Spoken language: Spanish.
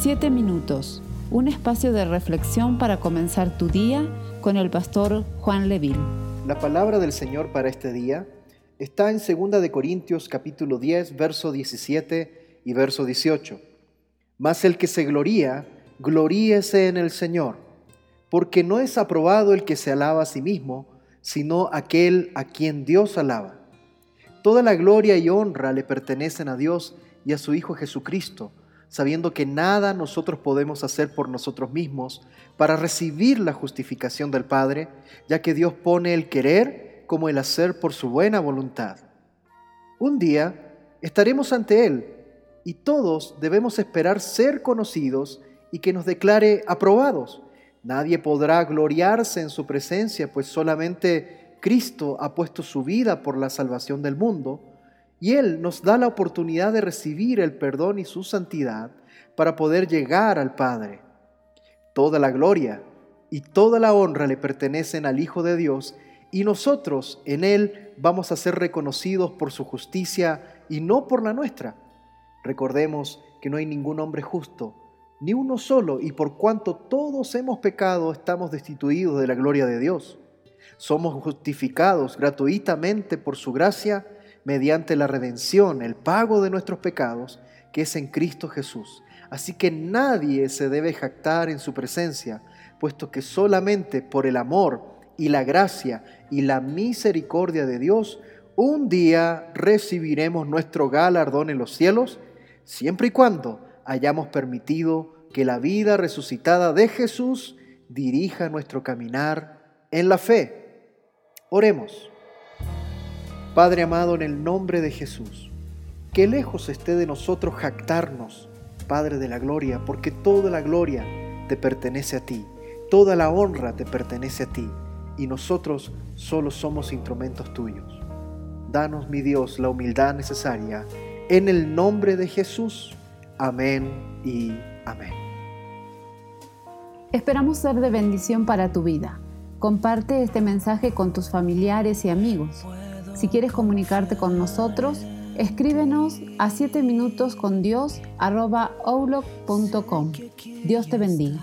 Siete minutos, un espacio de reflexión para comenzar tu día con el pastor Juan Leville. La palabra del Señor para este día está en 2 de Corintios capítulo 10, verso 17 y verso 18. Mas el que se gloría, gloríese en el Señor, porque no es aprobado el que se alaba a sí mismo, sino aquel a quien Dios alaba. Toda la gloria y honra le pertenecen a Dios y a su Hijo Jesucristo, sabiendo que nada nosotros podemos hacer por nosotros mismos para recibir la justificación del Padre, ya que Dios pone el querer como el hacer por su buena voluntad. Un día estaremos ante Él y todos debemos esperar ser conocidos y que nos declare aprobados. Nadie podrá gloriarse en su presencia, pues solamente Cristo ha puesto su vida por la salvación del mundo y Él nos da la oportunidad de recibir el perdón y su santidad para poder llegar al Padre. Toda la gloria y toda la honra le pertenecen al Hijo de Dios y nosotros en Él vamos a ser reconocidos por su justicia y no por la nuestra. Recordemos que no hay ningún hombre justo, ni uno solo, y por cuanto todos hemos pecado, estamos destituidos de la gloria de Dios. Somos justificados gratuitamente por su gracia mediante la redención, el pago de nuestros pecados, que es en Cristo Jesús. Así que nadie se debe jactar en su presencia, puesto que solamente por el amor y la gracia y la misericordia de Dios, un día recibiremos nuestro galardón en los cielos, siempre y cuando hayamos permitido que la vida resucitada de Jesús dirija nuestro caminar en la fe. Oremos. Padre amado, en el nombre de Jesús, que lejos esté de nosotros jactarnos, Padre de la gloria, porque toda la gloria te pertenece a ti, toda la honra te pertenece a ti, y nosotros solo somos instrumentos tuyos. Danos, mi Dios, la humildad necesaria, en el nombre de Jesús. Amén y amén. Esperamos ser de bendición para tu vida. Comparte este mensaje con tus familiares y amigos. Si quieres comunicarte con nosotros, escríbenos a 7 minutos con Dios Dios te bendiga.